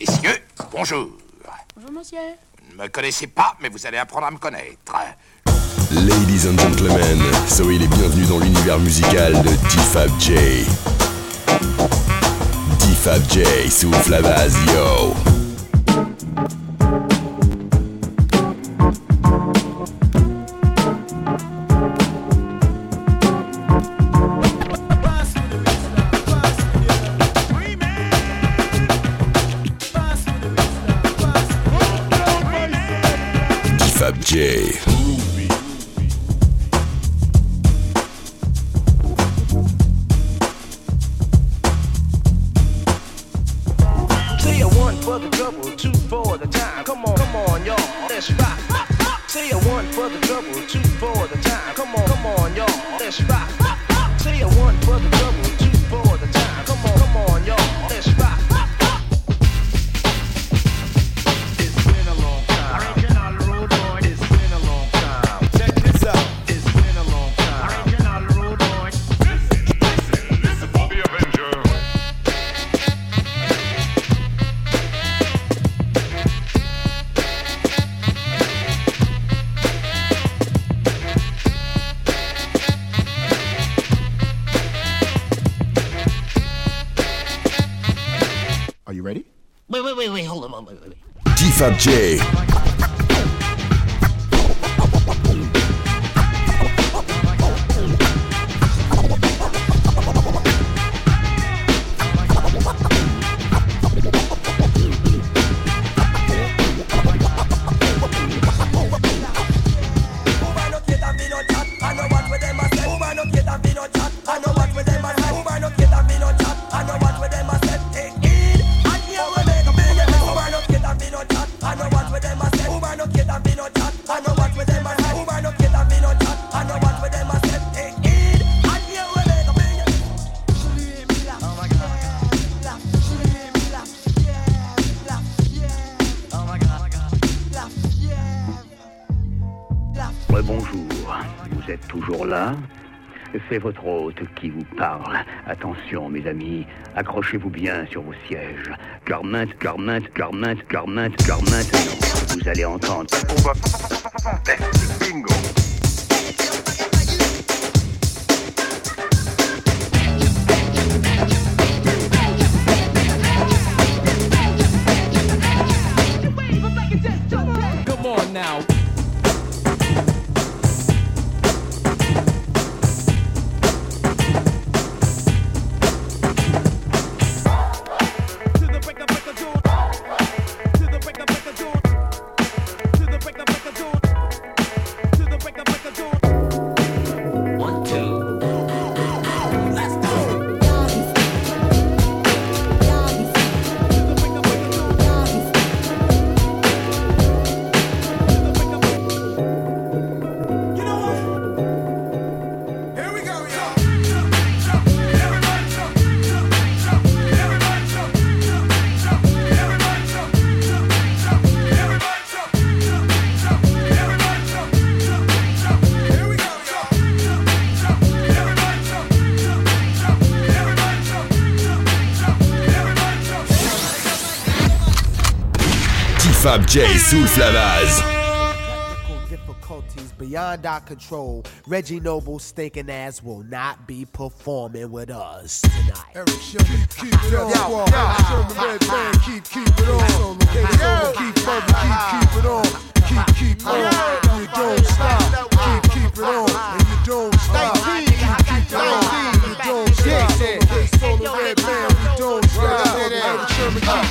Messieurs, bonjour. Bonjour, monsieur. Vous ne me connaissez pas, mais vous allez apprendre à me connaître. Ladies and gentlemen, soyez les bienvenus dans l'univers musical de D-Fab J. D-Fab J souffle la base, yo. D-Fab wait. C'est votre hôte qui vous parle. Attention, mes amis, accrochez-vous bien sur vos sièges. Car maintenant, car maintenant, car vous allez entendre. D-Fab J souffle la base. Technical difficulties beyond our control. Reggie Noble's stinking ass will not be performing with us tonight. Erick Sermon, keep it on. Yo, Erick Sermon, Red Band, keep, keep it on. Keep it keep further, keep, keep it on. Keep, keep on. You don't stop. Keep, keep it on. And you don't stop.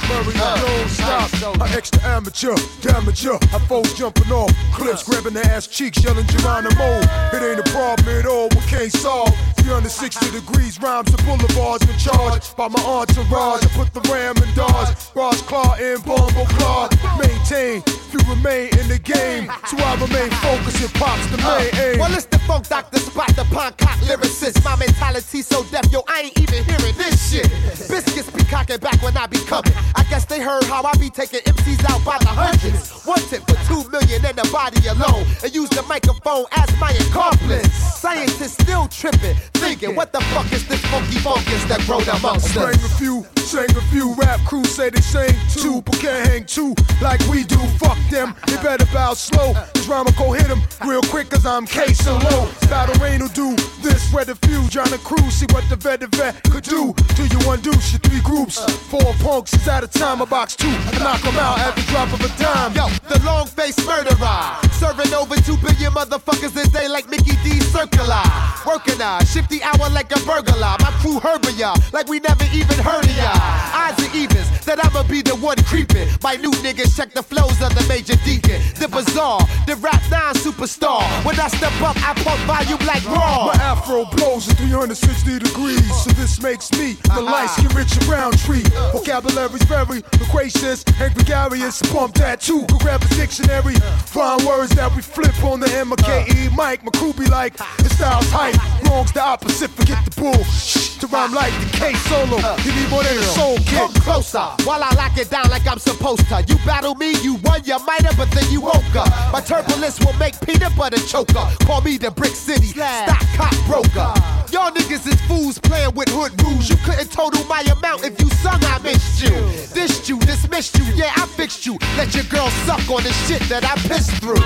Murray, uh, you don't stop. An uh, uh, extra amateur, damager. I foes jumping off cliffs, grabbing the ass cheeks, yelling Geronimo. It ain't a problem at all, we can't solve. 360 degrees, rhymes and boulevards in charge by my entourage. I put the ram in Dodge, Ross Claw and Bumble Claw. Maintain, you remain in the game, so I remain focused and pops the main aim. Well, it's the funk doctor spot, the punk cock lyricist. My mentality so deaf, yo, I ain't even hearing this shit. Biscuits be cocking back when I I be coming. I guess they heard how I be taking MCs out by the hundreds. One tip for two million in the body alone. And use the microphone as my accomplice. Scientists still tripping, thinking, what the fuck is this funky fungus that growed amongst us? bring a few, sang a few rap crews say they sing two, but can't hang two like we do. Fuck them, they better bow slow. This rhyme will go hit them real quick, cause I'm casing low. Battle rain will do this, where the few, John the crew, see what the vet the vet could do. Do you undo shit three groups? Four punks is at a time, a box two. I knock them out at the drop of a dime. Yo, the long face murderer. Serving over two billion motherfuckers a day like Mickey D. Circular. Working a shifty hour like a burglar. My crew herbing ya like we never even heard of ya. Odds and evens that I'ma be the one creeping. My new niggas check the flows of the major deacon. The bizarre, the rap nine superstar. When I step up, I pump volume like raw. My afro blows at 360 degrees, so this makes me the uh-huh. light skin Richard Roundtree. Vocabulary's very loquacious and gregarious. Bump that too, could grab a dictionary. Find words that we flip on the M-A-K-E mic. My crew be like, the style's hype. Wrong's the opposite, forget the bull. Shh, to rhyme like the K solo. Uh, you need more than a soul kid. Come closer while I lock it down like I'm supposed to. You battle me, you won, you might have, but then you woke up. My turbulence will make peanut butter choker. Call me the Brick City stock cop broker. Y'all niggas is fools playing with hood rules. You couldn't total my amount if you sung I missed you. Dissed you, dismissed you, yeah, I fixed you. Let your girl suck on the shit that I pissed through.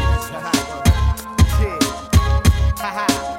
Keep, keep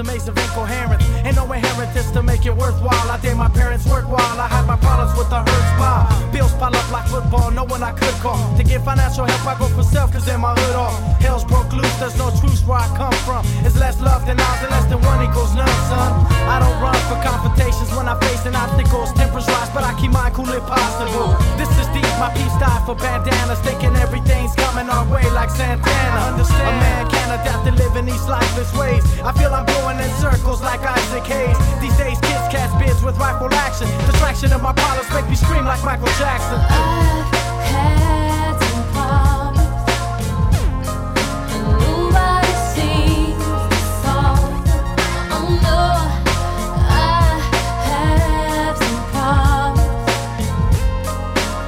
a maze of incoherence. Ain't no inheritance to make it worthwhile. I did my parents work while I had my problems with the hurt spot. Bills pile up like football, no one I could call. To get financial help, I go for self, cause in my hood all hell's broke loose. There's no truce where I come from. It's less love than odds, and less than one equals none, son. I don't run for confrontations when I'm facing obstacles. Tempers rise, but I keep mine cool if possible. This is deep, my peace die for bandanas. Thinking everything's coming our way like Santana. Understand? A man can't adapt to live in these lifeless ways. I feel I'm going in circles like Isaac Hayes. These days, kids cast bids with rifle action. Distraction of my problems make me scream like Michael Jackson. had some problems, and nobody seems to solve them. No, I have some problems,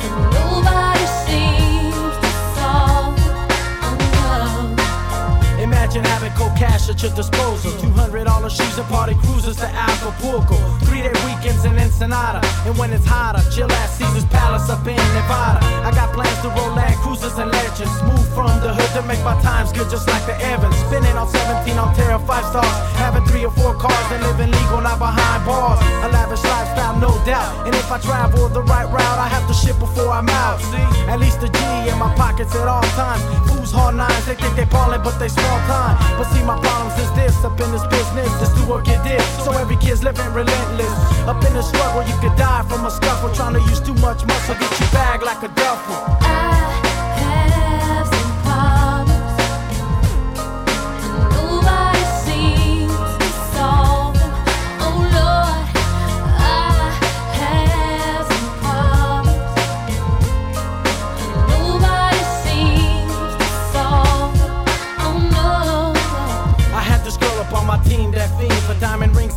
and nobody seems to solve them. No. Imagine having cold cash at your disposal. $200 shoes and party cruises to Acapulco. Three day weekends in Ensenada. And when it's hotter, chill at Caesar's Palace up in Nevada. I got plans to roll land cruisers and legends. Move from the hood to make my times good just like the Evans. Spinning on 17 on Terra 5 stars. Having three or four cars and living legal, not behind bars. A lavish lifestyle, no doubt. And if I travel the right route, I have to ship before I'm out. See, at least a G in my pockets at all times. Fools hard nines, they think they ballin', but they small time. But see, my problems is this up in this business, this do work it did. So every kid's living relentless. Up in the struggle, you could die from a scuffle. Trying to use too much muscle, get you bagged like a duffel. have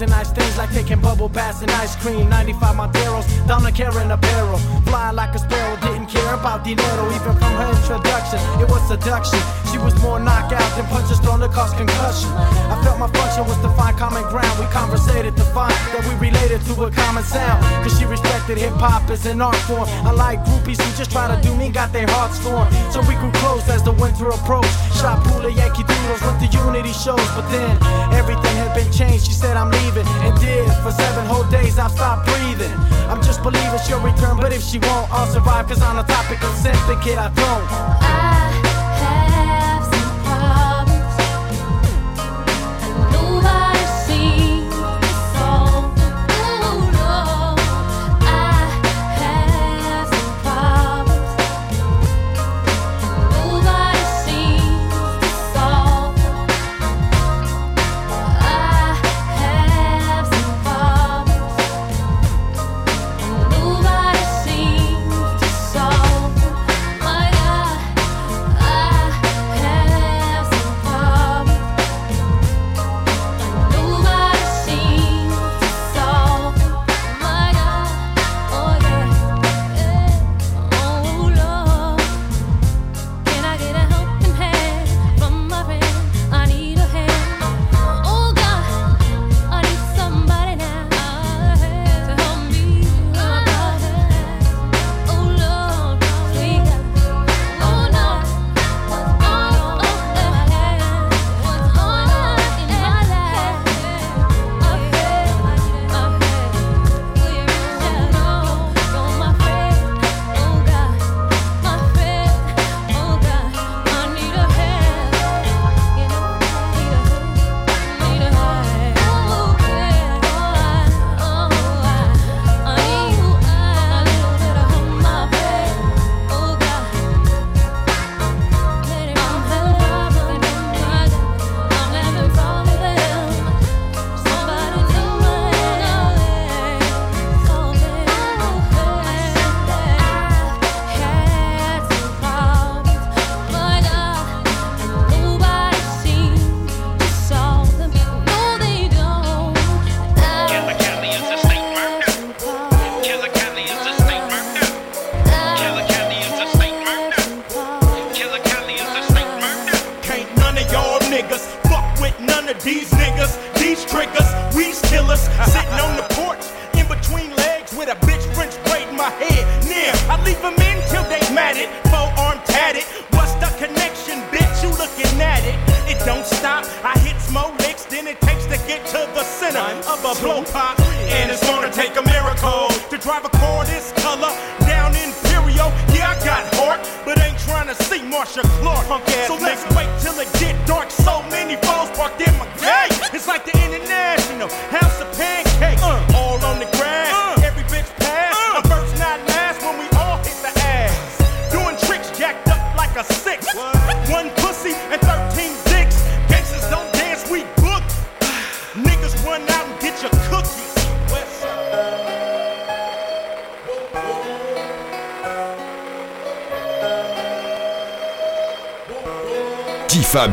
nice things like taking bubble baths and ice cream. 95 Monteros, down the Karen apparel. Flying like a sparrow, didn't care about dinero. Even from her introduction, it was seduction. She was more knockout than punches thrown to cause concussion. I felt my function was to find common ground. We conversated to find that we related to a common sound. Cause she respected hip hop as an art form. Unlike groupies who just try to do me, got their hearts torn. So we grew close as the winter approached. Shot pool of Yankee Doodles, went to unity shows. But then everything had been changed. She said I'm leaving and did. For seven whole days I've stopped breathing. I'm just believing she'll return, but if she won't, I'll survive. Cause on the topic of sin, the kid I don't.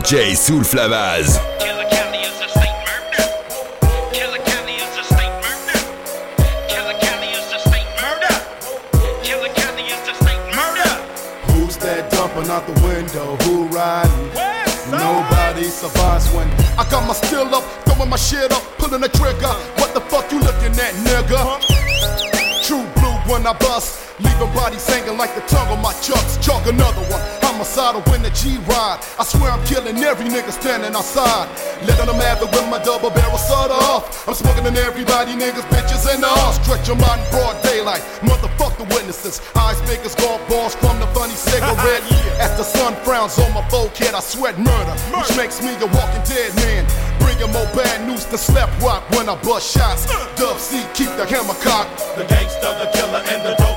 DJ that Flavaz. out the window, who riding? Nobody survives when I got my still up, throwing my shit up, pulling the trigger. What the fuck you looking at, nigga? True blue when I bust, leaving bodies hanging like the tongue on my chucks. Chalk another one. Masada when the G ride. I swear I'm killing every nigga standing outside. Let them have it with my double barrel shut off. I'm smoking on everybody, niggas, bitches, and all. Stretch them out in broad daylight. Motherfuck the witnesses. Eyes makers golf balls from the funny cigarette. yeah. As the sun frowns on my forehead, I sweat murder, murder, which makes me a walking dead man. Bringing more bad news to slap rock when I bust shots. Dub C, keep the hammer cocked. The gangster, the killer, and the dog.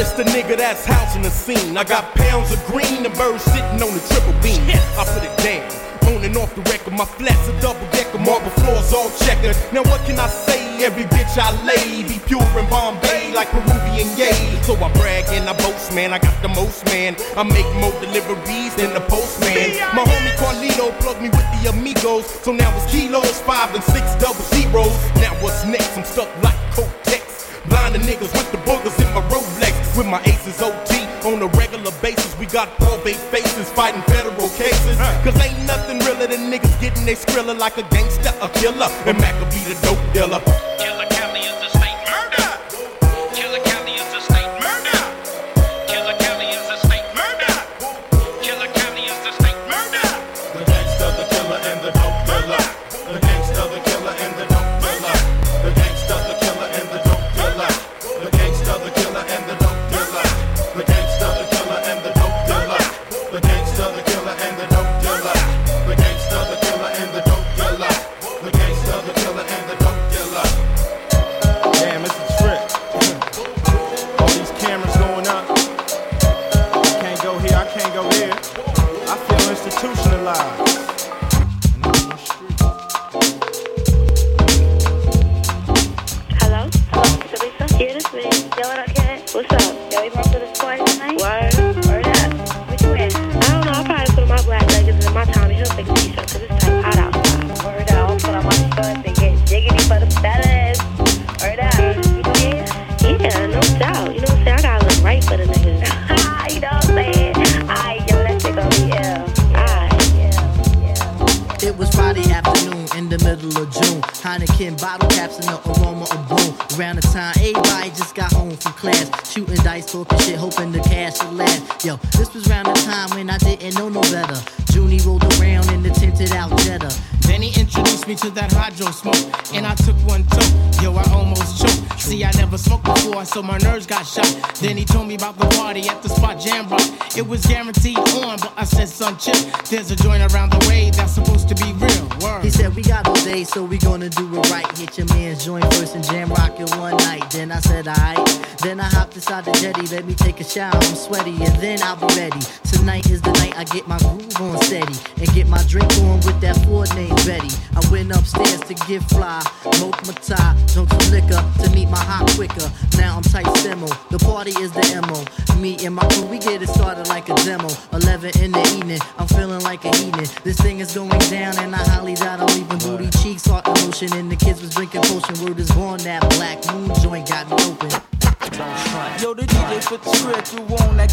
list the nigga that's housing the scene. I got pounds of green and birds sitting on the triple beam. I put it down. On and off the record, my flat's a double decker, marble floors all checkered. Now what can I say? Every bitch I lay be pure in Bombay like Peruvian yay. So I brag and I boast, man. I got the most, man. I make more deliveries than the postman. My homie Carlito plugged me with the amigos, so now it's kilos, five and six double zeros. Now what's next? I'm stuck like Kotex. Blinding niggas with the boogers in my Rolex. With my aces OT on a regular basis. We got probate faces fighting federal cases. Cause ain't nothing realer than niggas getting they skrilla like a gangster, a killer. And Mac will be the dope dealer. shot, shot.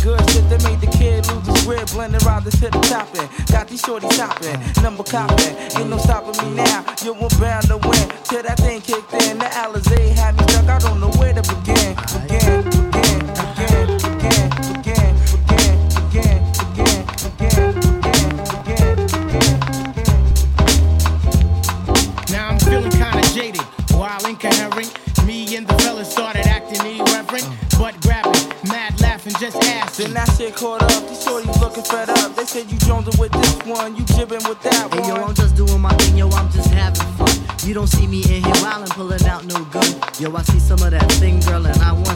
Good shit that made the kid lose his grip. Blending around this hip topping. Got these shorties topping. Number copping. Ain't no stopping me now. You were bound to win. Till that thing kicked in. The Alizé had me stuck. I don't know where to begin, begin, that shit caught up. These shorties looking fed up. They said you jonesing with this one, you jibbing with that Hey one. yo, I'm just doing my thing, yo, I'm just having fun. You don't see me in here wildin', pulling out no gun. Yo, I see some of that thing, girl, and I want.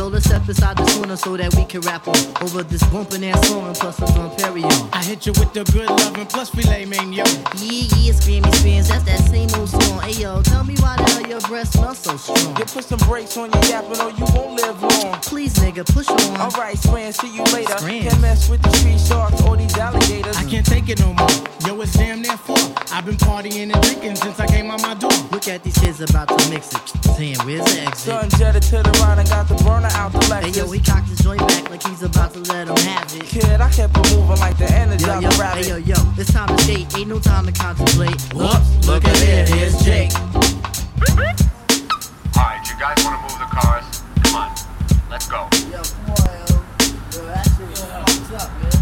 So let's step inside the corner so that we can rap on over this bumpin' ass song and plus some Dom Perignon. I hit you with the good loving plus filet mignon. Yeah, yeah, screamy screams, that's that same old song. Hey yo, tell me why the hell your breath smells so strong. You put some brakes on your yapping or you won't live long. Please, nigga, push on. Alright, Scram, see you later. Can't mess with the street sharks or these alligators. I can't take it no more. Yo, it's damn near four. I've been partying and drinking since I came out my door. Look at these kids about to mix it. Damn, where's the exit? Son jetted to the right and got the burner out the Lexus. Hey yo, he cocked his joint back like he's about to let him have it. Kid, I kept it moving like the Yo, Energizer yo, rabbit. hey yo, yo, it's time to skate. Ain't no time to contemplate. Whoops, look at there, here's Jake. Alright, you guys want to move the cars? Come on, let's go. Yo, come on, yo. Yo, that shit fucked up, man.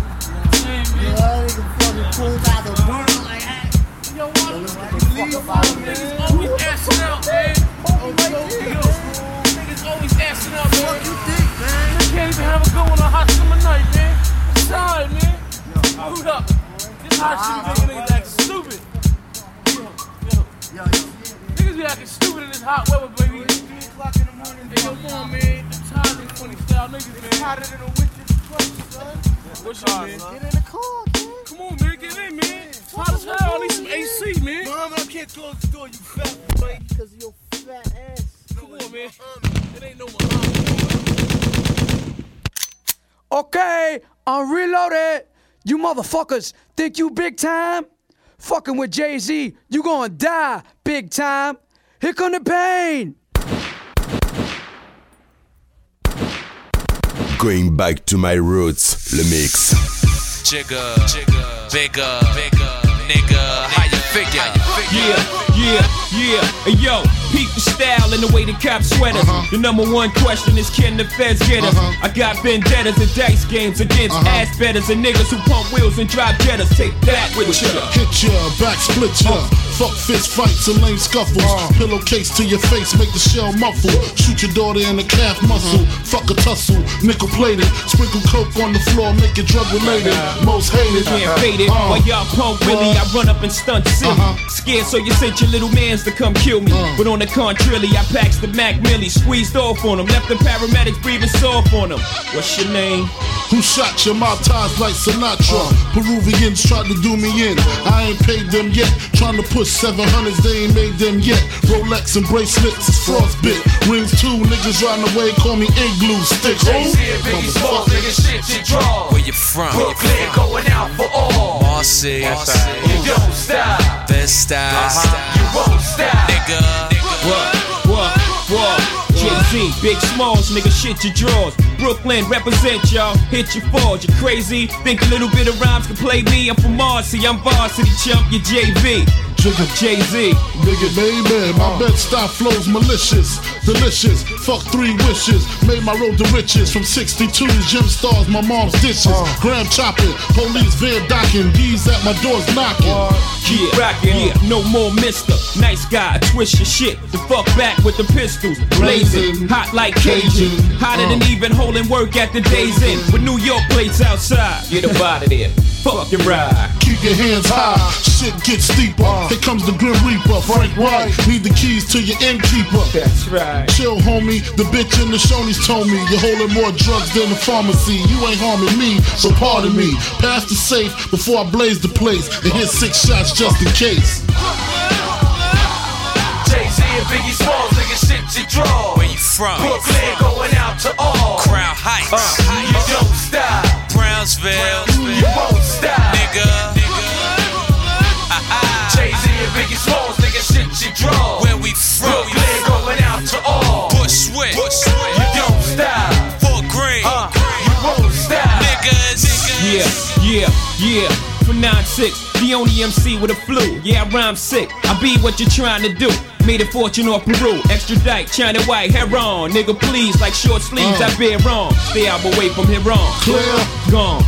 Yo, that nigga fucking pulled out the burner like that. Yo, let's get the fuck up out of here. Always asking out, man. Niggas always asking out, man. What you think, man? I can't even have a good one on a hot summer night, man. I'm sorry, man. Hold up. This hot shit making niggas act stupid. Yo, yo. Niggas be acting stupid in this hot weather, baby. 3 o'clock in the morning. Hey, come on, man. I'm tired of these funny style niggas, man. hotter than a witch's truck, son. What's your man? Get in the car, kid. Come on, man. Get in, man. Hot as hell. I need some AC, man. Mom, I can't close the door, you fat boy. Because you're fat ass. Come on, man. It ain't no Muhammad. Okay, I'm reloaded. You motherfuckers think you big time? Fucking with Jay Z, you gonna die big time. Here come the pain. Going back to my roots, le mix. Jigger, bigger, nigga, how you figure? Yeah, yeah, yeah. Hey, yo, peep the style and the way the cops sweat us. Uh-huh. The number one question is can the feds get us? I got vendettas and dice games against Uh-huh. ass betters and niggas who pump wheels and drive jettas. Take that with you. Hit ya, back split ya. Fuck fist fights and lame scuffles. Uh. Pillowcase to your face, make the shell muffle. Shoot your daughter in the calf muscle. Uh-huh. Fuck a tussle, nickel plated. Sprinkle coke on the floor, make it drug related. Uh-huh. Most hated. Can't fade it. Uh, uh-huh. While y'all pump Willie, I run up and stunt silly. Uh-huh. Scared, so you sent your little mans to come kill me. But on the contrary, I packed the Mac Millie, squeezed off on them, left the paramedics breathing soft on them. What's your name? Who shot your mouth ties like Sinatra? Peruvians tried to do me in. I ain't paid them yet. Trying to push 700s, they ain't made them yet. Rolex and bracelets is frostbit. Rings too, niggas riding away, call me igloo sticks. Jay-Z and oh, Biggie Smalls, nigga, shit you draw. Where you from? Brooklyn, going out for all. Marcy, you don't stop. Best style, uh-huh. you won't stop. Nigga, What? What? What? Jay-Z, Big Smalls, nigga, shit your drawers. Brooklyn, represent y'all, hit your falls. You crazy? Think a little bit of rhymes can play me? I'm from Marcy, I'm varsity chump, you JV. Jigga Jay-Z. Nigga, baby, my bed style flows malicious, delicious. Fuck three wishes, made my road to riches. From 62's gym stars, my mom's dishes. Uh. Gram chopping, police van docking, D's at my doors knocking. Keep rockin', yeah, no more mister. Nice guy, twist your shit. The fuck back with the pistols. Blazing, hot like Cajun. Hotter than uh. even holding work at the day's end. With New York plates outside. Get up out of there. Fuck your ride. Keep your hands high, shit gets steeper. Uh. Here comes the Grim Reaper, Frank White. Need the keys to your innkeeper. That's right. Chill, homie. The bitch in the Shoney's told me you're holding more drugs than the pharmacy. You ain't harming me, so pardon me. Pass the safe before I blaze the place and hit six shots just in case. Jay-Z and Biggie Smalls, nigga, shit you draw. Where you from? Brooklyn, going out to all. Crown Heights, uh, you don't stop. Brownsville, you won't stop. Nigga, Biggie nigga, shit you draw. Where we from? Brooklyn, going out to all. Bushwick, you don't stop. Four green, uh, you won't stop. Niggas, niggas. Yeah, yeah, yeah. For 9-6 the only MC with a flu. Yeah, I rhyme sick. I be what you're trying to do. Made a fortune off Peru. Extradite, China white, hair on. Nigga, please, like short sleeves, Uh. I bear wrong. Stay out away from here on. Clear. Gone.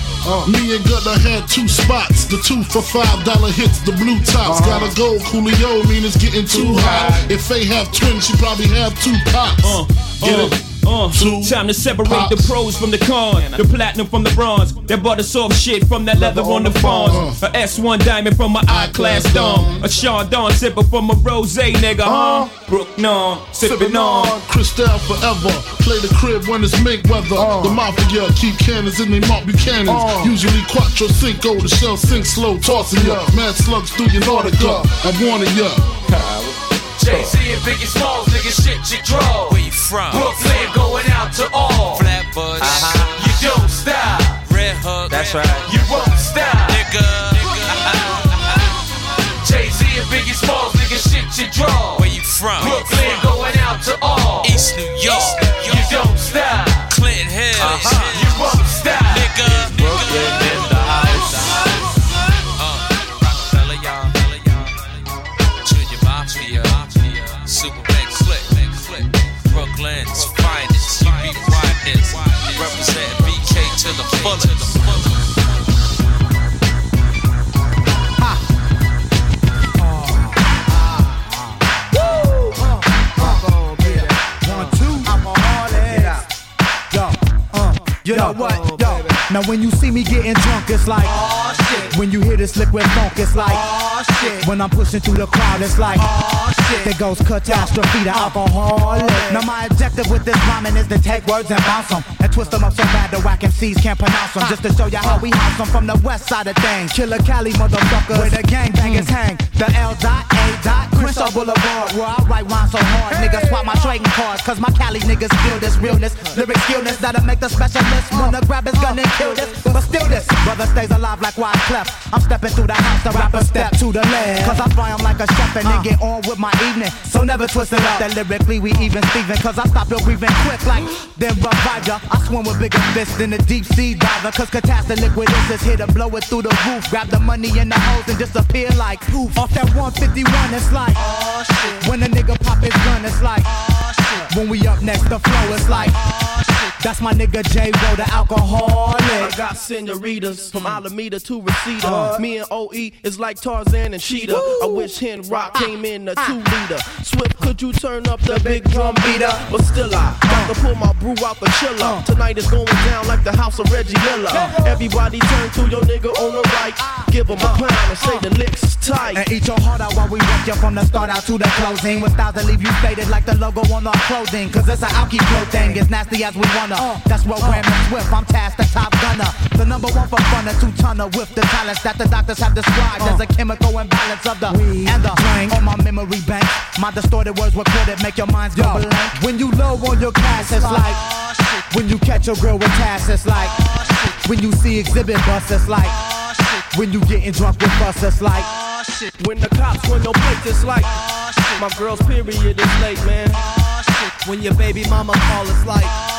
Me and Gunna had two spots. The two for five dollar hits, the blue tops. Uh-huh. Gotta go, Coolio, mean it's getting too hot. If they have twins, she probably have two pops. Get uh, it? Uh, time to separate the pros from the cons, the platinum from the bronze, that butter soft shit from that leather on the fawns, a S1 diamond from my I class dome, a Dawn sipper from a rose nigga, huh? Brook non, sipping on. Cristal forever. Play the crib when it's mink weather. Uh. The mafia keep cannons in they Mark Buchanans. Usually quattro cinco, the shell sink slow, tossing ya. Mad slugs through your Nautica. I'm warning ya. Jay-Z and Biggie Smalls, nigga, shit you draw. Where you from? Brooklyn, going out to all. Flatbush. Uh-huh. You don't stop. Red Hook. That's right. You won't stop. Nigga. Jay-Z and Biggie Smalls, nigga, shit you draw. Where you from? Brooklyn, going out to all. East New York. You fullest. You know what? Yo, now when you see me getting drunk, it's like, oh shit. When you hear this liquid funk, it's like, oh shit. When I'm pushing through the crowd, it's like, oh shit. There goes catastrophe, the alcoholic. Now my objective with this rhyming is to take words and bounce them and twist them up so bad the whack MCs can't pronounce them. Just to show you how we house them from the west side of things. Killer Cali motherfuckers, where the gangbangers mm. hang. The L dot A dot Crenshaw Boulevard, where I write rhymes so hard, niggas swap my trading cards, cause my Cali niggas feel this realness, lyric skillness that'll make the specialist wanna grab his gun and kill this. But still this brother stays alive like Wyclef. I'm stepping through the house, the rapper step to the left. Cause I fly 'em like a chef and then uh. get on with my evening. So never twist it up. That lyrically we even Steven, cause I stop your breathing quick like then revive ya. I swim with bigger fists than a deep sea diver. Cause catastrophe liquid is here to blow it through the roof. Grab the money in the hose and disappear like poof. Off that 151, it's like oh shit. When a nigga pop his gun, it's like oh shit. When we up next, the flow it's like oh. That's my nigga J Ro, the alcoholic. I got senoritas from hmm. Alameda to Reseda. Uh. Me and OE is like Tarzan and Cheetah. I wish Hen Rock ah. came in a ah. two liter. Swift, could you turn up the big drum beater? But still, I uh. got to pull my brew out the chiller. Uh. Tonight is going down like the house of Reggie Miller. Everybody turn to your nigga on the right. Ah. Give him a pound and say the licks tight. And eat your heart out while we wreck you from the start out to the closing. With styles that leave you faded like the logo on our clothing. Cause it's an alky flow thing, as nasty as we wanna. That's what Ram and Swift, I'm tasked the top gunner. The number one for fun, a two tonner with the talents that the doctors have described as a chemical imbalance of the weed and the drink. On my memory bank, my distorted words recorded make your minds go blank. When you low on your cash, it's like. When you catch your girl with tass, it's like. When you see exhibit bus, it's like. When you getting drunk with us, it's like. When the cops run your place, it's like my girl's period is late, man. When your baby mama call, it's like.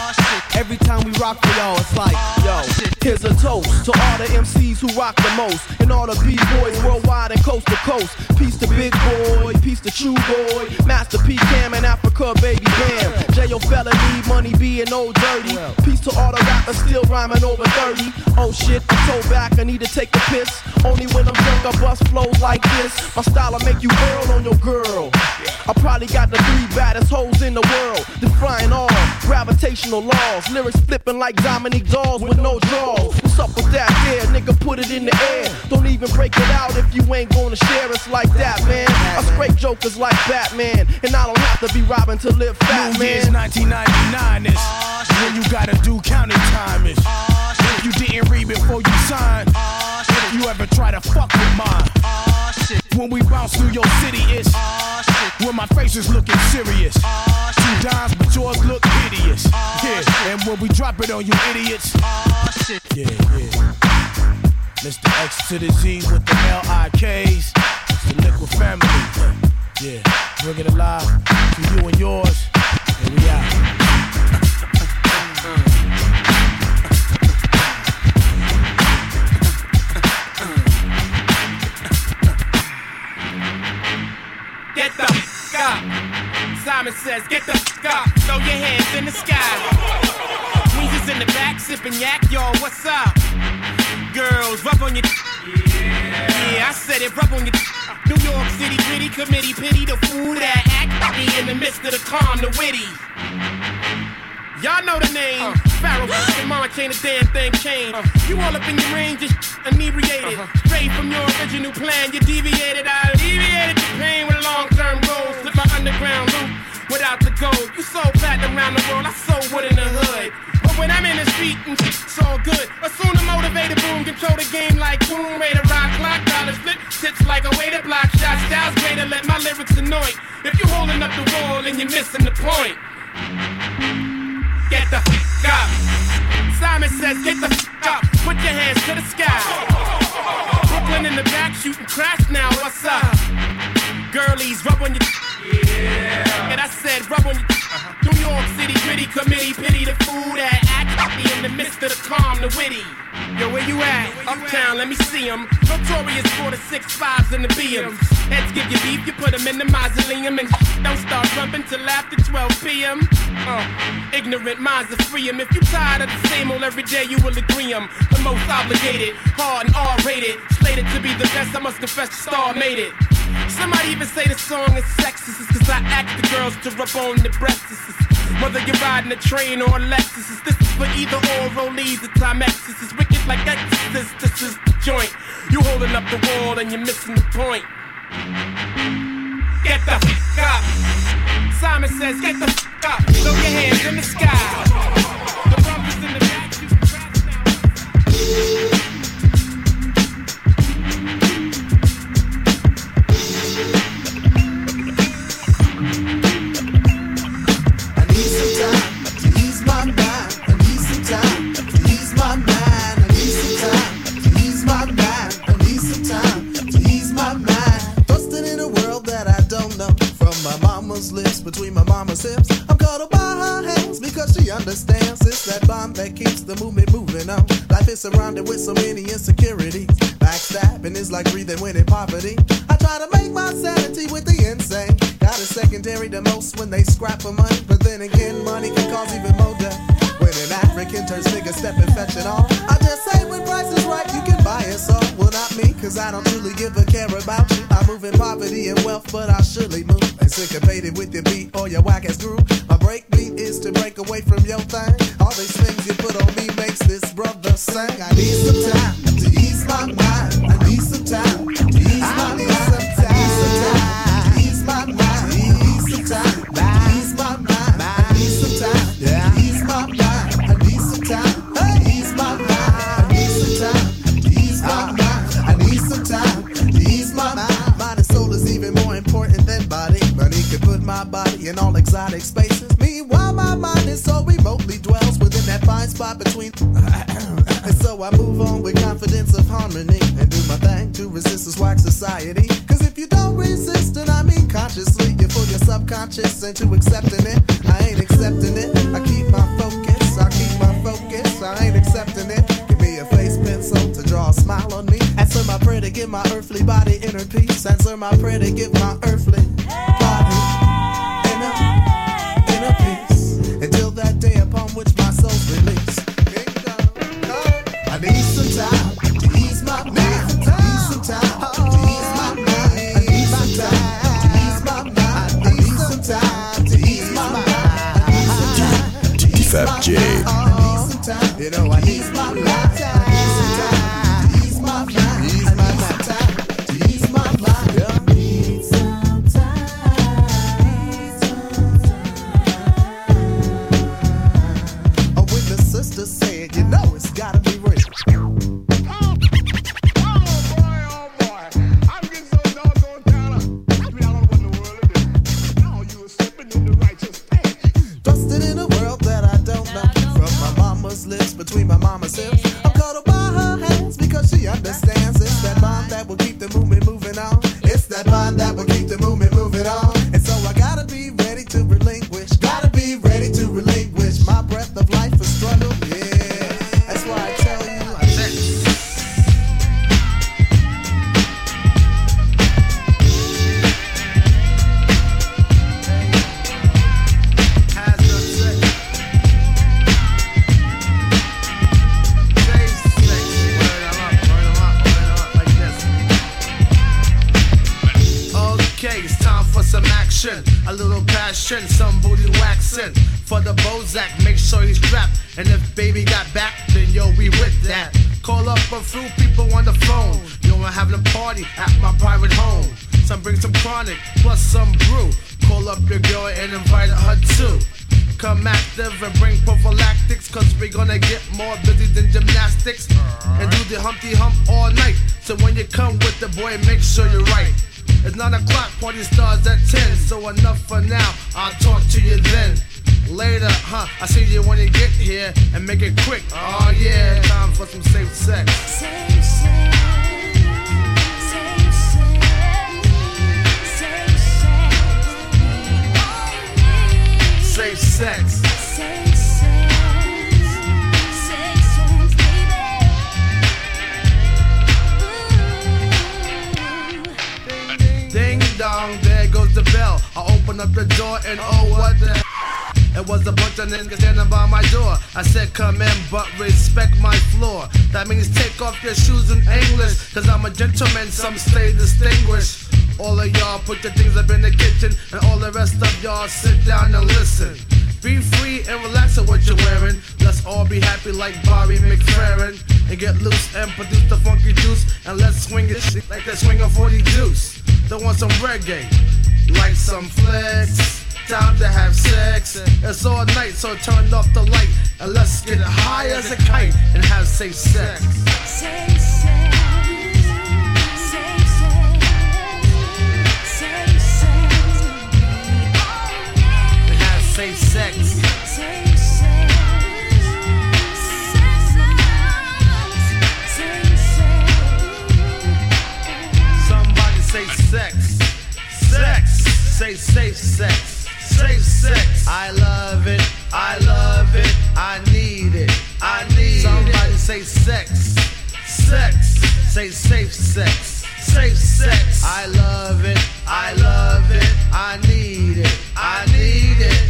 Every time we rock for y'all, it's like, yo, here's a toast to all the MCs who rock the most, and all the B-boys worldwide and coast to coast. Peace to Big Boy, peace to True Boy, Master P Cam and Africa, baby Bam. J.O. Need money being old dirty. Peace to all the rappers still rhyming over 30. Oh shit, I'm so back, I need to take a piss. Only when I'm drunk, I bust flows like this. My style'll make you whirl on your girl. I probably got the three baddest hoes in the world, gravitational laws. Lyrics flipping like Dominique Dawes with no draws. What's up with that there, nigga? Put it in the air. Don't even break it out if you ain't gonna share. It's like that, man. I scrape jokers like Batman, and I don't have to be robbing to live fat, New Year's 1999 is when you gotta do counting time is. If you didn't read before you signed, if you ever try to fuck with mine. When we bounce through your city, it's when my face is looking serious. Two dimes, but yours look hideous. Yeah, and when we drop it on you idiots. Yeah, yeah. Mr. X to the Z with the L-I-Ks. It's the Liquid Family. Yeah, bring it alive to you and yours. And we out. Says, get the fuck up, throw your hands in the sky. Is in the back, sipping yak, y'all, what's up? Girls, rub on your. Yeah, I said it, rub on your. New York City gritty committee, pity the fool that act be in the midst of the calm, the witty. Y'all know the name. Pharoahe, uh. mama chain a damn thing changed. You all up in your range, just inebriated. Straight from your original plan, you deviated. I alleviated your pain with long-term goals. Slip my underground loop without the gold. You sold platinum around the world, I sold wood in the hood. But when I'm in the street and it's all good. Assume the motivated boom, control the game like boom, way to rock, clock, dollar slip, tips like a way to block shots. Styles way to let my lyrics annoy. If you holding up the wall and you're missing the point. Get the fuck up. Simon says, get the fuck up. Put your hands to the sky. Brooklyn in the back shooting crash now. What's up? Girlies, rub on your. Yeah. And I said, rub on your. New York City gritty committee, pity the fool that act in the midst of the calm, the witty. Where you at? Uptown, let me see see 'em. Notorious for the six fives and the BMs. Heads give you beef, you put 'em in the mausoleum and don't start jumping till after 12 p.m. Uh, ignorant minds are free 'em. If you tired of the same old every day, you will agree 'em. The most obligated, hard and R-rated, slated to be the best. I must confess, the star made it. Somebody even say the song is sexist, cause I ask the girls to rub on the breasts. Whether you're riding a train or a Lexus, this is for either or rollies, the time X's is wicked like Exorcist. This is the joint. You holding up the wall and you're missing the point. Get the fuck up. Simon says, get the fuck up. Throw your hands in the sky. The bumpers in the back, you mama's lips between my mama's hips. I'm cuddled by her hands because she understands. It's that bond that keeps the movement moving on. Life is surrounded with so many insecurities. Backstabbing is like breathing when in poverty. I try to make my sanity with the insane. Got a secondary to most when they scrap for money. But then again, money can cause even more death. When an African turns nigga stepping fetching all. I just say when price is right, you can buy us all. Well, not me, cause I don't truly give a care about in poverty and wealth, but I surely move. And syncopated with your beat or your whack ass groove. My break beat is to break away from your thing. All these things you put on me makes this brother sing. I need some time to ease my mind. In all exotic spaces. Meanwhile, my mind is so remotely dwells within that fine spot between. and so I move on with confidence of harmony and do my thing to resist this whack society. Cause if you don't resist, and I mean consciously, you fool your subconscious into accepting it. I ain't accepting it. I keep my focus. I keep my focus. I ain't accepting it. Give me a face pencil to draw a smile on me. Answer my prayer to give my earthly body inner peace. Answer my prayer to give my earthly body ease my floor. That means take off your shoes in English. Cause I'm a gentleman, some stay distinguished. All of y'all put your things up in the kitchen, and all the rest of y'all sit down and listen. Be free and relax with what you're wearing. Let's all be happy like Bobby McFerrin. And get loose and produce the funky juice. And let's swing it like that swing of 40 juice. Don't want some reggae, like some flex. Time to have sex. It's all night, so turn off the light. And let's get high as a kite and have safe sex. And have safe sex. Somebody say sex. Sex. Say safe sex. Safe sex. I love it. I love it. I need it. I need Somebody say sex. Sex. Say safe sex. Safe sex. I love it. I love it. I need it. I need it.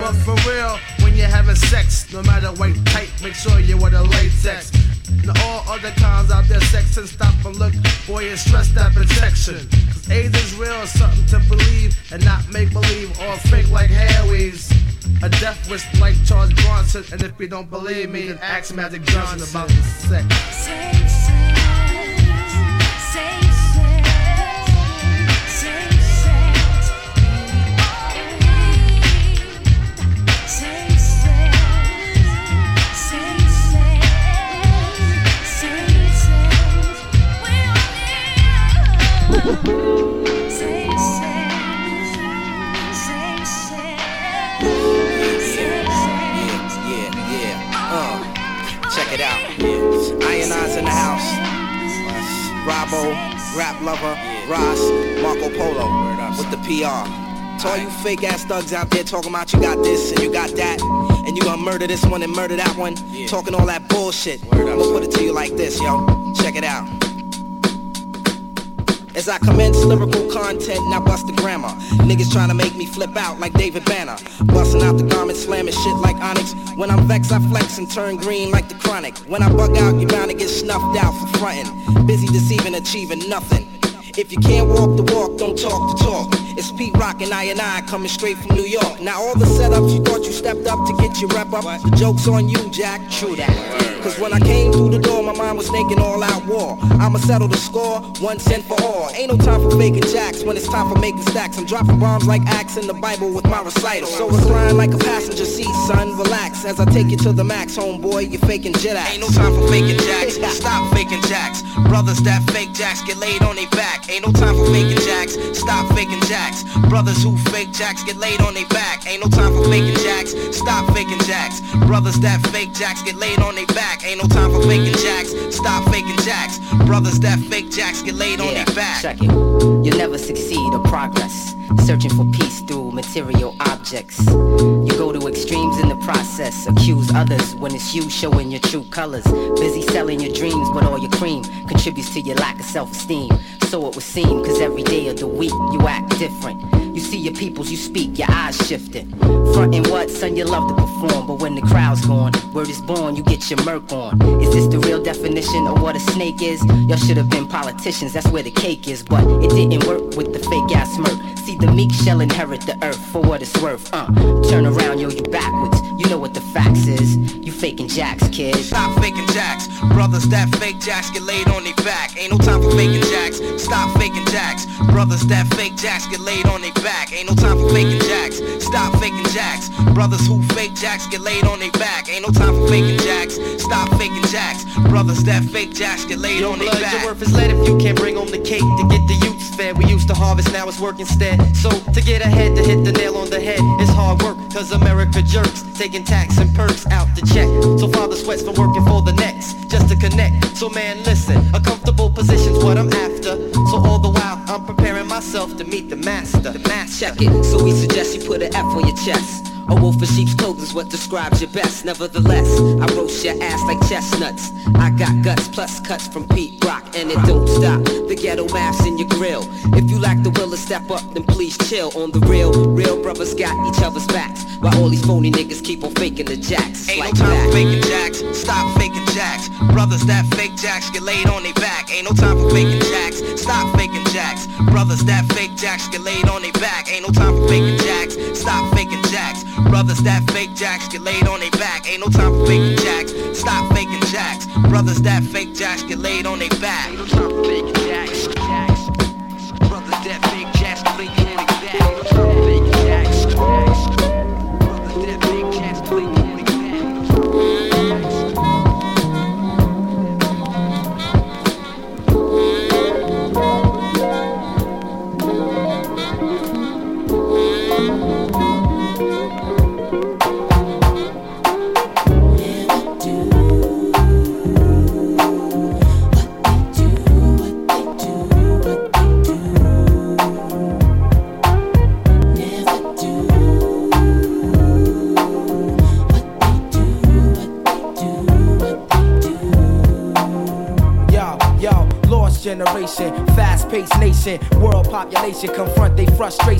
But for real, when you're having sex, no matter what type, make sure you wear the latex. And all other cons out there, sex and stop and look, boy, and stress that protection. AIDS is real, something to believe, and not make believe or fake like Harry's. A death wish like Charles Bronson, and if you don't believe me, then ask Magic Johnson about the sex. Rap Lover, Ross, Marco Polo with the PR. To all you fake ass thugs out there talking about you got this and you got that, and you gonna murder this one and murder that one, talking all that bullshit. I'm gonna put it to you like this, yo. Check it out. As I commence lyrical content, now bust the grammar. Niggas trying to make me flip out like David Banner. Busting out the garment, slamming shit like Onyx. When I'm vexed, I flex and turn green like the chronic. When I bug out, you bound to get snuffed out for frontin'. Busy deceiving, achieving nothing. If you can't walk the walk, don't talk the talk. It's Pete Rock and I and I coming straight from New York. Now all the setups you thought you stepped up to get your rep up, the joke's on you, Jack. True that. Cause when I came through the door, my mind was thinking all out war. I'ma settle the score, once and for all. Ain't no time for faking jacks when it's time for making stacks. I'm dropping bombs like acts in the Bible with my recital. So recline like a passenger seat, son. Relax as I take you to the max, homeboy. You're faking jet acts. Ain't no time for faking jacks. Stop faking jacks. Brothers that fake jacks get laid on their back. Ain't no time for faking jacks. Stop faking jacks. Brothers who fake jacks get laid on their back. Ain't no time for faking jacks. Stop faking jacks. Brothers that fake jacks get laid on their back. Ain't no time for faking jacks. Stop faking jacks. Brothers that fake jacks get laid on their back. Check it. You'll never succeed or progress. Searching for peace through material objects. You go to extremes in the process. Accuse others when it's you showing your true colors. Busy selling your dreams, but all your cream contributes to your lack of self-esteem. So it would seem, cause every day of the week you act different. You see your peoples, you speak, your eyes shifting. Frontin' what, son, you love to perform, but when the crowd's gone, word is born, you get your murk on. Is this the real definition of what a snake is? Y'all should have been politicians, that's where the cake is, but it didn't work with the fake ass smirk. See the meek shall inherit the earth for what it's worth. Uh, turn around, yo, you backwards. You know what the facts is. You faking jacks, kid. Stop faking jacks. Brothers that fake jacks get laid on their back. Ain't no time for faking jacks. Stop faking jacks. Brothers that fake jacks get laid on their back. Ain't no time for faking jacks. Stop faking jacks. Brothers who fake jacks get laid on their back. Ain't no time for faking jacks. Stop faking jacks. Brothers that fake jacks get laid Yo, on their back. your worth is lead if you can't bring home the cake to get the youths fed. We used to harvest, now it's work instead. So to get ahead, to hit the nail on the head, it's hard work, cause America jerks, taking tax and perks out the check. So father sweats for working for the next, just to connect. So man, listen, a comfortable position's what I'm after. So all the while, I'm preparing myself to meet the master. The master. Check it. So we suggest you put an F on your chest. A wolf in sheep's clothes is what describes your best. Nevertheless, I roast your ass like chestnuts. I got guts plus cuts from Pete Rock, and it don't stop. The ghetto mass in your grill. If you lack the will to step up, then please chill. On the real, real brothers got each other's backs. While all these phony niggas keep on faking the jacks. Ain't like no time that. for faking jacks. Stop faking jacks. Brothers that fake jacks get laid on their back. Ain't no time for faking jacks. Stop faking jacks. Brothers that fake jacks get laid on their back. Ain't no time for faking jacks. Stop faking jacks. Brothers that fake jacks get laid on their back. Ain't no time for faking jacks. Stop faking jacks. Brothers that fake jacks get laid on their back. Ain't no time for faking jacks. jacks. Brothers that fake jacks get laid on their back. Ain't no time for faking jacks. jacks.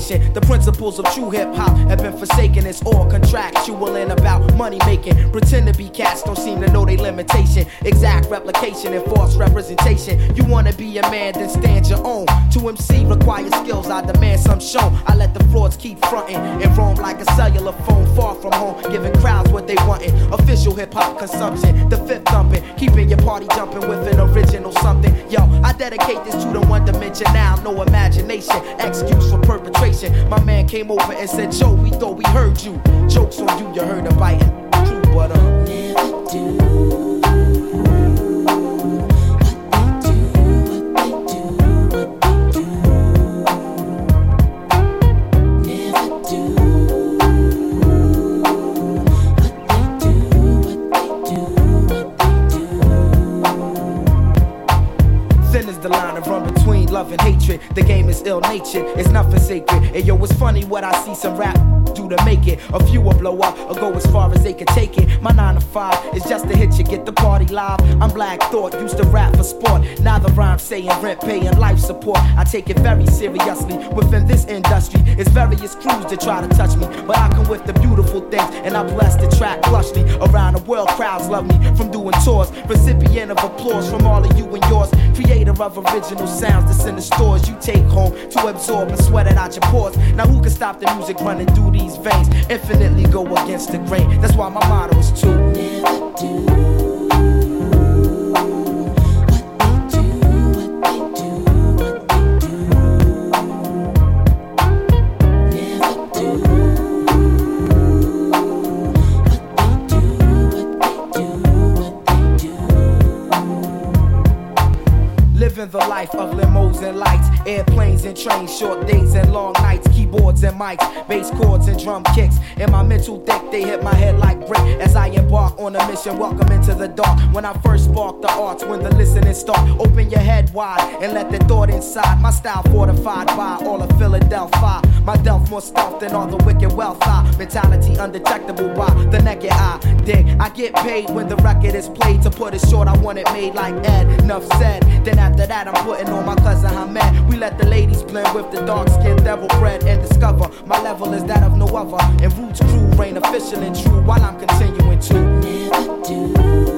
The principles of true hip hop have been forsaken. It's all contractual and about money making. Pretend to be cats, don't seem to know their limitation. Exact replication and false representation. You wanna be a man, then stand your own. Requires skills, I demand some shown. I let the frauds keep fronting and roam like a cellular phone far from home, giving crowds what they wantin'. Official hip hop consumption, the fifth thumping, keeping your party jumping with an original something. Yo, I dedicate this to the one dimension now, no imagination, excuse for perpetration. My man came over and said, Joe, we thought we heard you. Jokes on you, you heard a biting. True, but. Uh, Never do. Ill it's nothing sacred. And yo, it's funny what I see some rap to make it. A few will blow up or go as far as they can take it. My nine to five is just to hit you, get the party live. I'm Black Thought, used to rap for sport. Now the rhyme saying rent, paying life support. I take it very seriously. Within this industry, it's various crews that try to touch me. But I come with the beautiful things, and I bless the track plushly. Around the world, crowds love me from doing tours. Recipient of applause from all of you and yours. Creator of original sounds that's in the stores you take home to absorb and sweat it out your pores. Now who can stop the music running through these veins? Infinitely go against the grain. That's why my motto is to never do. The life of limos and lights, airplanes and trains, short days and long nights, keyboards and mics, bass chords and drum kicks. In my mental deck, they hit my head like brick as I embark on a mission. Welcome into the dark. When I first spark the arts, when the listening start, open your head wide and let the thought inside. My style fortified by all of Philadelphia. My delf more stealth than all the wicked wealth. I mentality undetectable by the naked eye. Dig, I get paid when the record is played. To put it short, I want it made like Ed. Enough said. Then after that, I'm putting on my cousin Hamed. We let the ladies blend with the dark skinned devil bread and discover my level is that of no other. And Roots crew reign official and true while I'm continuing to never do.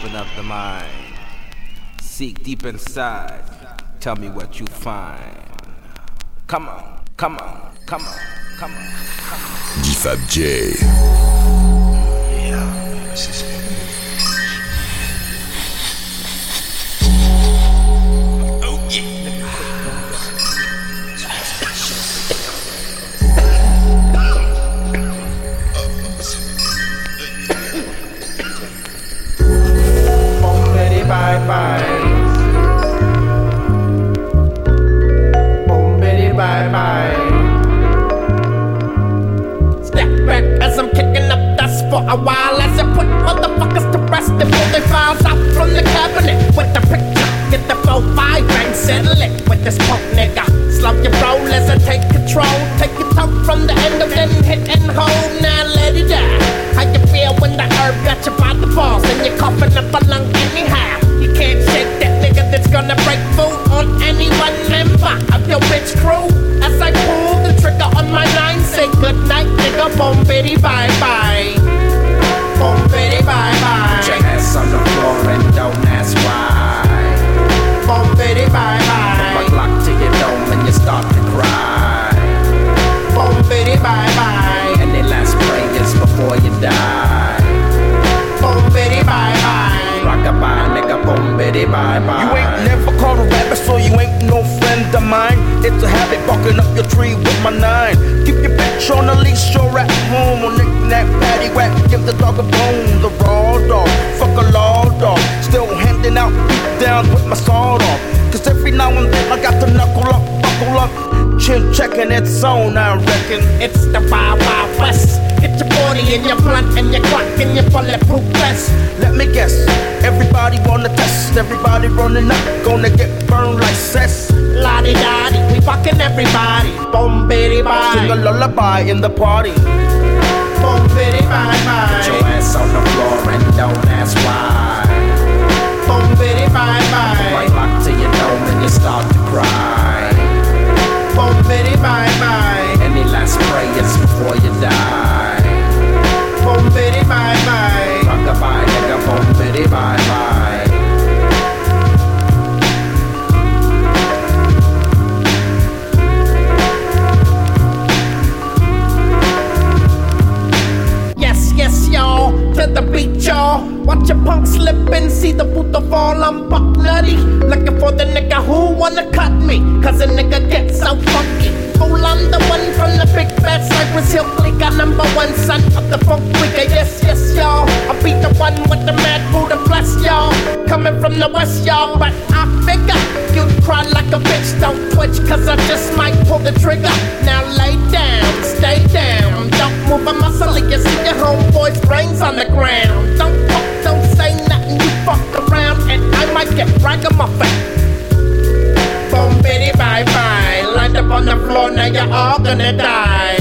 Open up the mind. Seek deep inside. Tell me what you find. Come on, come on, come on, come on, come on. D-Fab J. Boom, bye bye. Bye. Step back as I'm kicking up dust for a while as I put motherfuckers to rest before they files out from the cabinet with the picture. Get the 4-5 bang, settle it with this punk nigga. Slow your roll as I take control. Take your from the end of then hit and hold. Now let it out. How you feel when the herb got you by the balls and you're coughing up a lung anyhow? Gonna break food on any one member of your bitch crew. As I pull the trigger on my nine, say good night, nigga. Boom, bitty, bye bye. Boom, bitty, bye bye. Put your bye bye. You ain't never caught a rabbit, so you ain't no friend of mine. It's a habit barking up your tree with my nine. Keep your bitch on the leash, you're at home. On knick-knack, patty whack, give the dog a bone. The raw dog, fuck a law dog. Still handing out beat downs with my sword on. Cause every now and then I got to knuckle up, buckle up. Chin checking its on, I reckon. It's the Wild Wild West. Get your 40 and your blunt and your clock and your bulletproof vest. Let me guess, everybody wanna test, everybody running up, gonna get burned like cess. Lottie dottie, we fucking everybody. Boom, bitty, bye. Sing a lullaby in the party. Boom, bitty, bye, bye. Put your ass on the floor and don't ask why. Boom, bitty, bye, bye. Right lock to your dome and you start to cry. Boom, bitty, bye, bye. Any last prayers before you die. Boom, bitty, bye, bye. Rockabye, nigga, boom, bitty, bye bye. Yes, yes, y'all. To the beat, y'all. Watch a punk slip and see the puto fall. I'm buck nutty. Looking for the nigga who wanna cut me. Cause a nigga gets so funky. Fool, I'm the one from the big fat Cypress Hill clique. I'm number one son of the funk quicker. Yes, yes, y'all. I be the one with the mad Buddha bless y'all. Coming from the west, y'all. But I figure you'd cry like a bitch. Don't twitch, cause I just might pull the trigger. Now lay down, stay down. Don't move a muscle, you see your homeboy's brains on the ground. Don't talk, don't say nothing, you fuck around, and I might get ragamuffin. Boom, bitty, bye bye. You're all gonna die.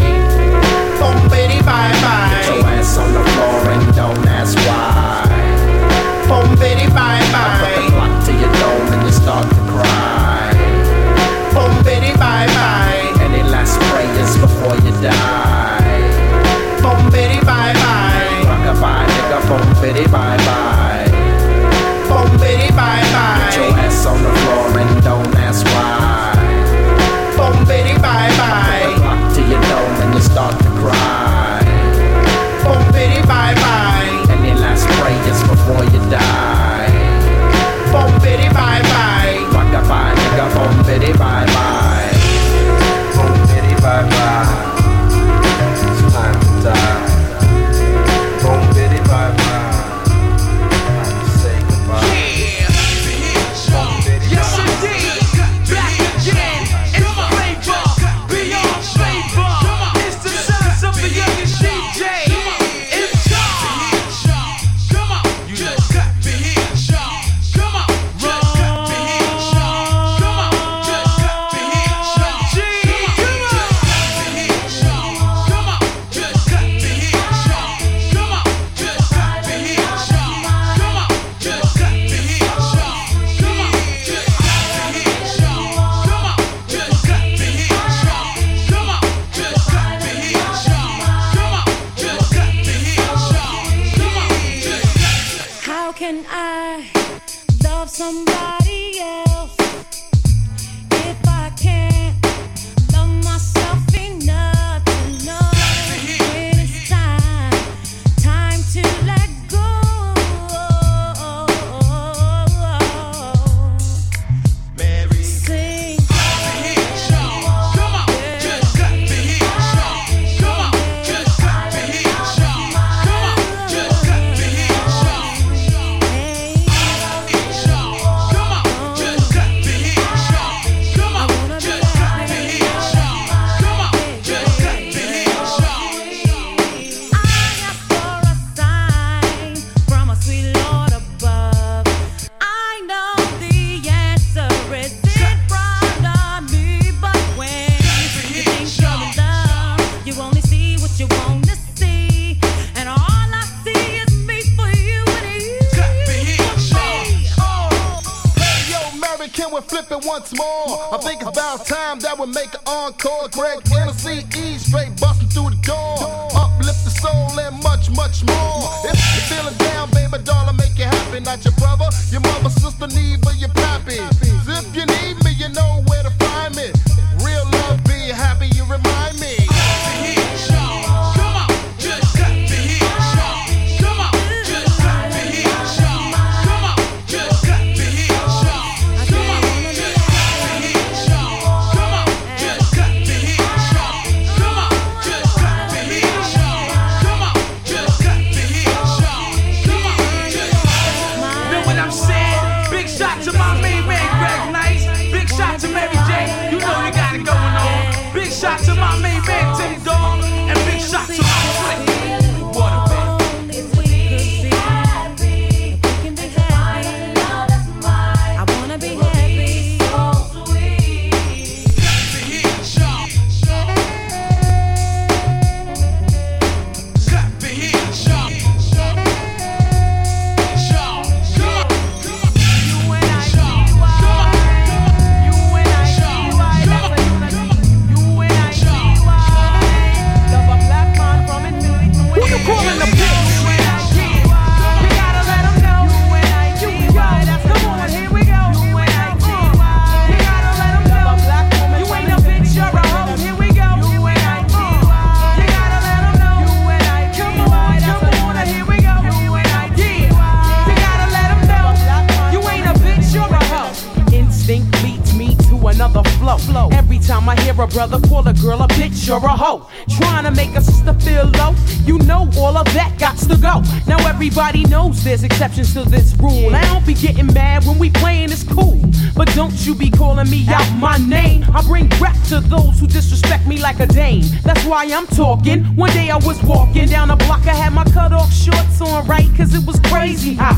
There's exceptions to this rule. I don't be getting mad when we playing it's cool, but don't you be calling me out my name. I bring rap to those who disrespect me like a dame. That's why I'm talking. One day I was walking down the block, I had my cut off shorts on right, cause it was crazy hot.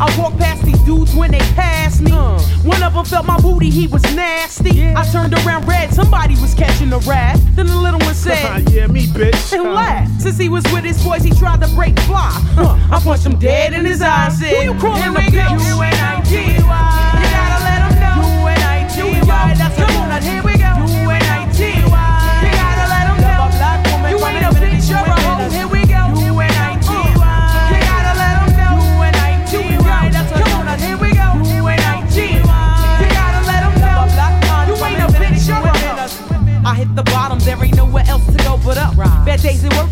I walked past these dudes when they passed me. One of them felt my booty, he was nasty. I turned around red, somebody was catching a rat. Then the little one said, Yeah, me, bitch. and laughed. Since he was with his boys, he tried to break fly. Huh. I punched him dead in his eyes. Said, Who you calling a bitch? U-N-I-T-Y. You gotta let him know. U-N-I-T-Y. That's a Come on, here we go. U-N-I-T-Y. Uh, you gotta let him know. You ain't a bitch, you're a hoe. Here we go. U-N-I-T-Y. You gotta let him know. U-N-I-T-Y. That's a Come on, here we go. U-N-I-T-Y. You gotta let him know. You ain't a bitch, you're a hoe. I hit the bottom, there ain't nowhere else to go but up. Bad days at work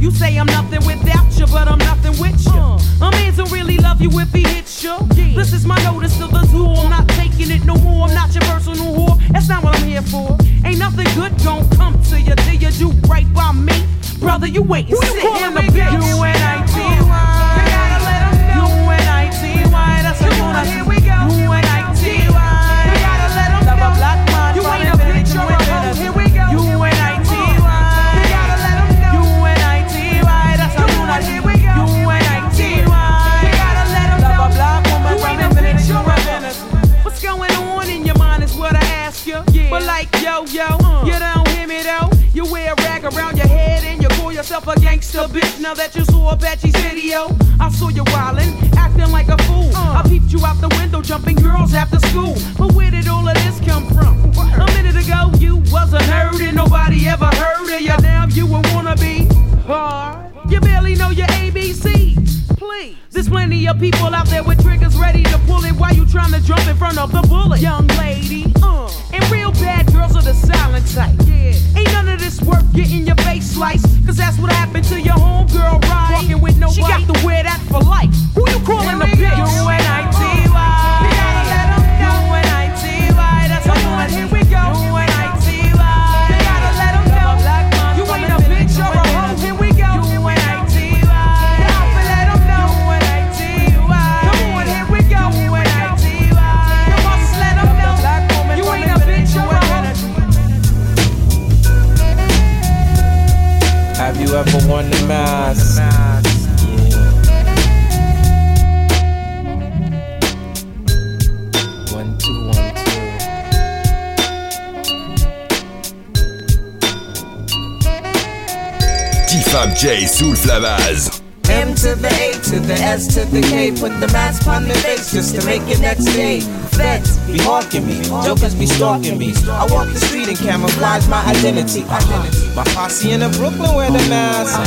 You say I'm nothing without you, but I'm nothing with you. A man don't really love you if he hits you. This is my notice to the zoo. I'm not taking it no more. I'm not your personal whore. That's not what I'm here for. Ain't nothing good gon' come to you till you do right by me. Brother, you wait and sit in the bitch. U-N-I-T-Y. You gotta let 'em know. U-N-I-T-Y. That's a Come on, here we Yo yo, you don't hear me though. You wear a rag around your head and you call yourself a gangster bitch. Now that you saw Apache's video, I saw you wildin', acting like a fool. I peeped you out the window, jumping girls after school. But where did all of this come from? A minute ago you was a nerd and nobody ever heard of you. Now you a wannabe. Hard. You barely know your ABCs. Please. There's plenty of people out there with triggers ready to pull it while you trying to jump in front of the bullet. Young lady, uh. And real bad girls are the silent type. Yeah. Ain't none of this worth getting your face sliced. Cause that's what happened to your homegirl, right? Walking with no She got to wear that for life. Who you calling a bitch? You T-Fab J flavaz. M to the A to the S to the K. Put the mask on their face just to make it next day. Feds be hawking me, jokers be stalking me. I walk the street and camouflage my identity. My posse in the Brooklyn wear the mask.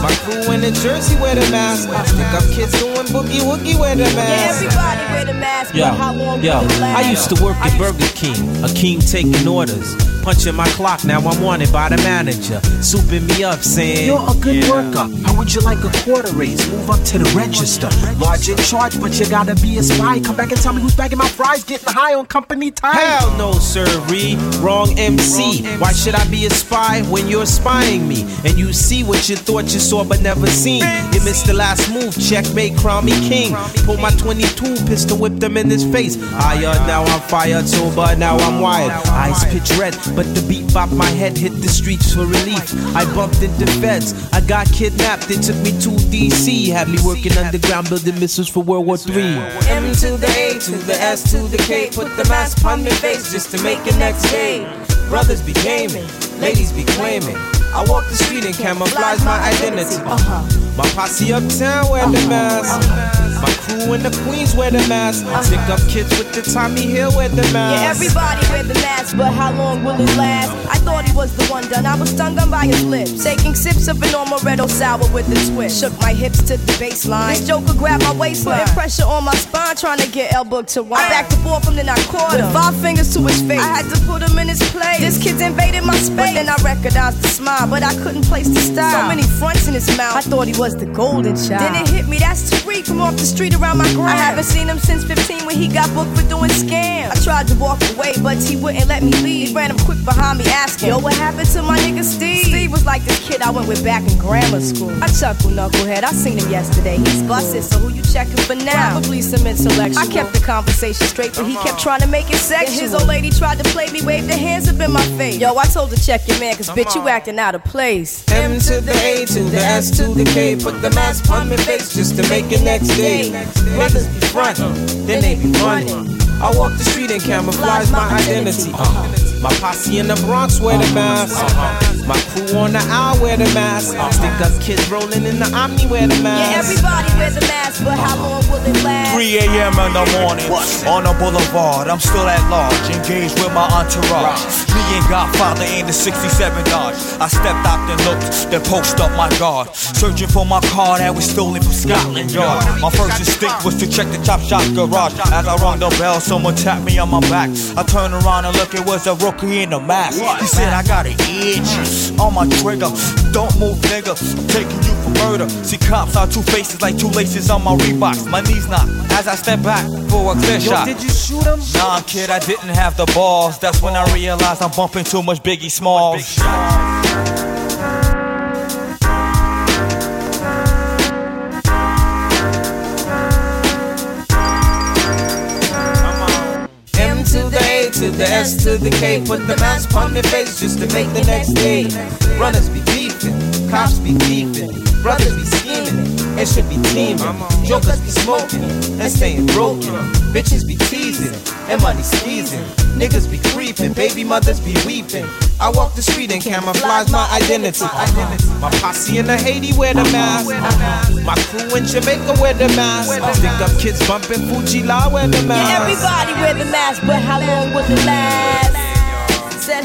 My crew in the Jersey wear the mask. Stick up kids doing boogie woogie wear the mask. everybody wear the mask, Yo, but how long yo, will it last? I used to work at Burger King, a king taking orders. Punching my clock, now I'm wanted by the manager. Souping me up, saying, You're a good Yeah. worker. How would you like a quarter raise? Move up to the register. Large in charge, but you gotta be a spy. Come back and tell me who's bagging my fries, getting high on company time. Hell no, sirree. Wrong MC. Why should I be a spy when you're spying me? And you see what you thought you saw but never seen. You missed the last move, checkmate, crown me king. Pull my 22 pistol, whip them in his face. I Higher, now I'm fired, sober, now I'm wired. Eyes pitch red, but the beat bop my head hit the streets for relief. I bumped into feds. I got kidnapped, they took me to DC. Had me working underground building missiles for World War III. M to the A to the S to the K. Put the mask on my face just to make it next day. Brothers be gaming, ladies be claiming. I walk the street and camouflage my identity. Uh-huh. My posse uptown wear the mask. My crew in the Queens wear the mask. Stick up kids with the Tommy Hill wear the mask. Yeah, everybody wear the mask, but how long will it last? I thought he was the one done. I was stung on by his lips. Taking sips of an amaretto sour with a twist. Shook my hips to the baseline. This joker grabbed my waistline. Putting pressure on my spine, trying to get elbow to wine. I backed the ball from then I caught him. With five fingers to his face. I had to put him in his place. This kid's invaded my space. But then I recognized the smile, but I couldn't place the style. So many fronts in his mouth. I thought he was the golden mm. child. Then it hit me, that's Tariq from off the street around my gram. I haven't seen him since 15 when he got booked for doing scams. I tried to walk away, but he wouldn't let me leave. He ran him quick behind me asking, Yo, what happened to my nigga Steve? Steve was like this kid I went with back in grammar school. I chuckle, knucklehead. I seen him yesterday. He's busted, so who you checking for now? Probably some intellectual. I kept the conversation straight, but he kept trying to make it sexual. Then his old lady tried to play me, waved her hands up in my face. Yo, I told her check your man, cause bitch, you acting out of place. M to the A to the S to the K. Put the mask on my face just to make it next day. Brothers be frontin', then they be running. I walk the street and camouflage my identity. Uh-huh. My posse in the Bronx wear the mask. Uh-huh. My crew on the owl wear the mask. Stick up kids rolling in the Omni wear the mask. Yeah, everybody wear the mask, but how long will it last? 3 a.m. in the morning, on the boulevard, I'm still at large, engaged with my entourage. Me and Godfather in the 67 Dodge. I stepped out and looked, then post up my guard. Searching for my car that was stolen from Scotland Yard. My first instinct was to check the Chop Shop garage. As I rung the bell, someone tapped me on my back. I turned around and look, it was a rookie in a mask. He said, I got an itch on my trigger. Don't move, nigga. I'm taking you for murder. See, cops are two faces like two laces on my Reeboks. My knees knock as I step back for a clear Yo, shot. did you shoot him? Nah, kid, I didn't have the balls. That's when I realized I'm bumping too much Biggie Smalls. S to the K. Put the mask on their face just to make the next day. Runners be beefing, cops be beefing, brothers be scheming. It should be teaming. Jokers be smoking and staying broken. Bitches be teasing and money squeezing. Niggas be creeping, baby mothers be weeping. I walk the street and camouflage my identity. My posse in the Haiti wear the mask. My crew in Jamaica wear the mask. Stick up kids bumping Fu-Gee-La wear the Yeah, mask. everybody wear the mask, but how long will it last? Said,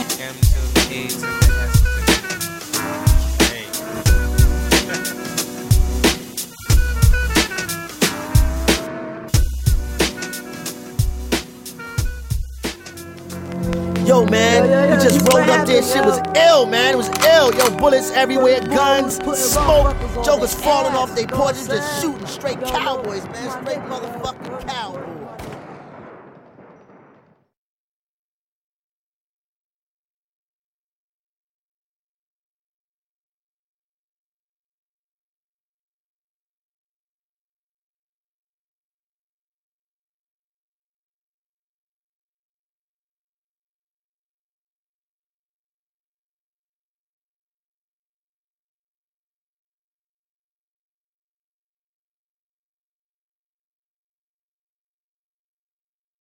just rolled up there. Shit was ill, man. It was ill. Yo, bullets everywhere, guns, smoke, jokers falling off their porches, just shooting straight cowboys, man. Straight motherfucking cowboys.